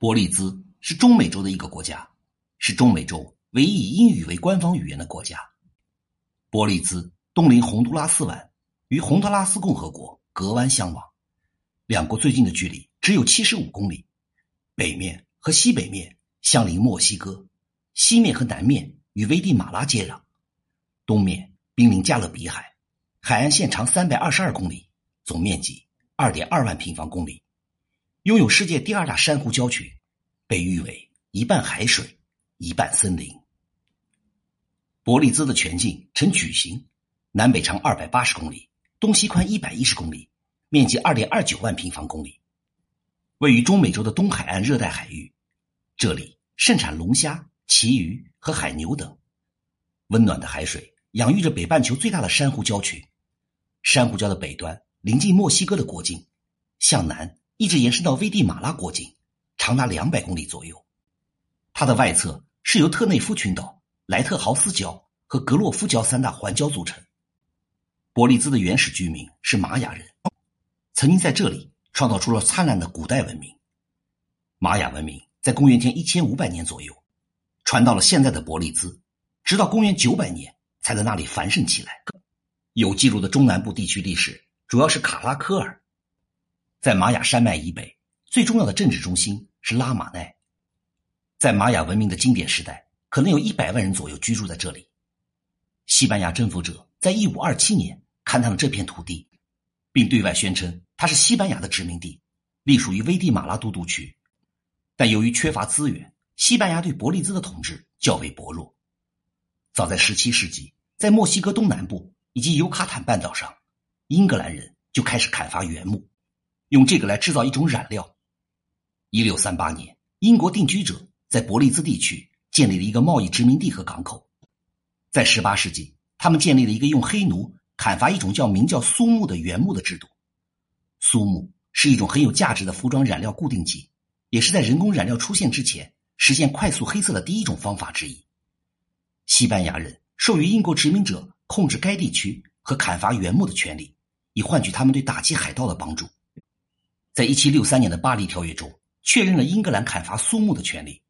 伯利兹是中美洲的一个国家，是中美洲唯一以英语为官方语言的国家。伯利兹东临洪都拉斯湾，与洪都拉斯共和国隔湾相望，两国最近的距离只有七十五公里。北面和西北面相邻墨西哥，西面和南面与危地马拉接壤，东面濒临加勒比海，海岸线长三百二十二公里，总面积二点二万平方公里。拥有世界第二大珊瑚礁群，被誉为一半海水，一半森林。伯利兹的全境呈矩形，南北长二百八十公里，东西宽一百一十公里，面积二点二九万平方公里，位于中美洲的东海岸热带海域。这里盛产龙虾、旗鱼和海牛等。温暖的海水养育着北半球最大的珊瑚礁群。珊瑚礁的北端临近墨西哥的国境，向南。一直延伸到危地马拉国境，长达两百公里左右。它的外侧是由特内夫群岛、莱特豪斯礁和格洛夫礁三大环礁组成。伯利兹的原始居民是玛雅人，曾经在这里创造出了灿烂的古代文明。玛雅文明在公元前一千五百年左右传到了现在的伯利兹，直到公元九百年才在那里繁盛起来。有记录的中南部地区历史主要是卡拉科尔。在玛雅山脉以北，最重要的政治中心是拉玛奈。在玛雅文明的经典时代，可能有一百万人左右居住在这里。西班牙征服者在一五二七年勘探了这片土地，并对外宣称它是西班牙的殖民地，隶属于危地马拉都督区。但由于缺乏资源，西班牙对伯利兹的统治较为薄弱。早在十七世纪，在墨西哥东南部以及尤卡坦半岛上，英格兰人就开始砍伐原木。用这个来制造一种染料。一六三八年，英国定居者在伯利兹地区建立了一个贸易殖民地和港口。在十八世纪，他们建立了一个用黑奴砍伐一种叫名叫苏木的原木的制度。苏木是一种很有价值的服装染料固定剂，也是在人工染料出现之前实现快速黑色的第一种方法之一。西班牙人授予英国殖民者控制该地区和砍伐原木的权利，以换取他们对打击海盗的帮助。在一七六三年的巴黎条约中，确认了英格兰砍伐苏木的权利，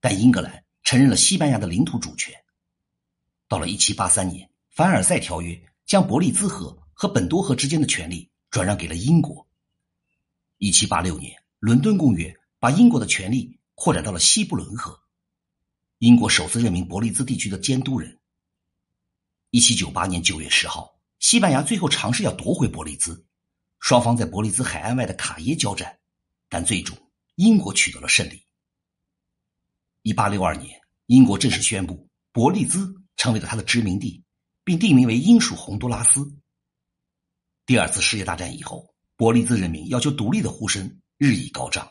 但英格兰承认了西班牙的领土主权。到了一七八三年，凡尔赛条约将伯利兹河和本多河之间的权利转让给了英国。一七八六年，伦敦公约把英国的权利扩展到了西布伦河，英国首次任命伯利兹地区的监督人。一七九八年九月十号，西班牙最后尝试要夺回伯利兹。双方在伯利兹海岸外的卡耶交战，但最终英国取得了胜利。一八六二年，英国正式宣布伯利兹成为了他的殖民地，并定名为英属洪都拉斯。第二次世界大战以后，伯利兹人民要求独立的呼声日益高涨。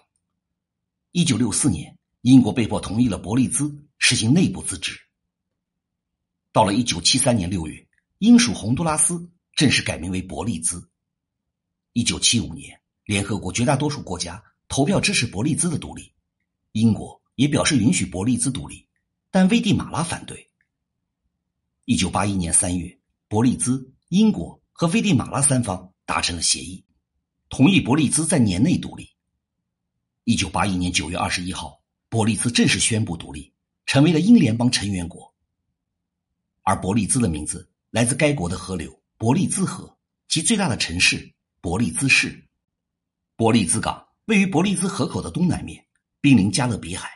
一九六四年，英国被迫同意了伯利兹实行内部自治。到了一九七三年六月，英属洪都拉斯正式改名为伯利兹。一九七五年，联合国绝大多数国家投票支持伯利兹的独立，英国也表示允许伯利兹独立，但危地马拉反对。一九八一年三月，伯利兹、英国和危地马拉三方达成了协议，同意伯利兹在年内独立。一九八一年九月二十一号，伯利兹正式宣布独立，成为了英联邦成员国。而伯利兹的名字来自该国的河流伯利兹河，其最大的城市。伯利兹市，伯利兹港位于伯利兹河口的东南面，濒临加勒比海。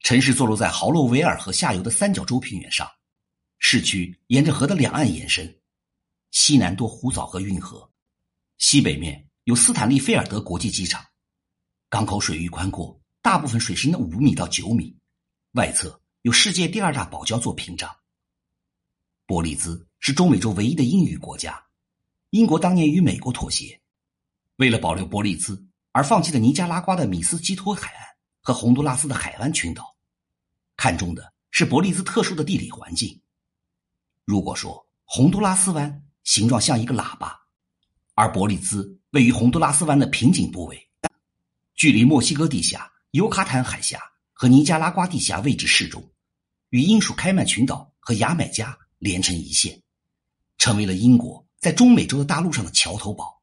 城市坐落在豪洛维尔河下游的三角洲平原上，市区沿着河的两岸延伸，西南多湖藻和运河，西北面有斯坦利菲尔德国际机场。港口水域宽阔，大部分水深的五米到九米，外侧有世界第二大堡礁做屏障。伯利兹是中美洲唯一的英语国家。英国当年与美国妥协，为了保留伯利兹而放弃了尼加拉瓜的米斯基托海岸和洪都拉斯的海湾群岛，看中的是伯利兹特殊的地理环境。如果说洪都拉斯湾形状像一个喇叭，而伯利兹位于洪都拉斯湾的瓶颈部位，距离墨西哥地下、尤卡坦海峡和尼加拉瓜地峡位置适中，与英属开曼群岛和牙买加连成一线，成为了英国在中美洲的大陆上的桥头堡。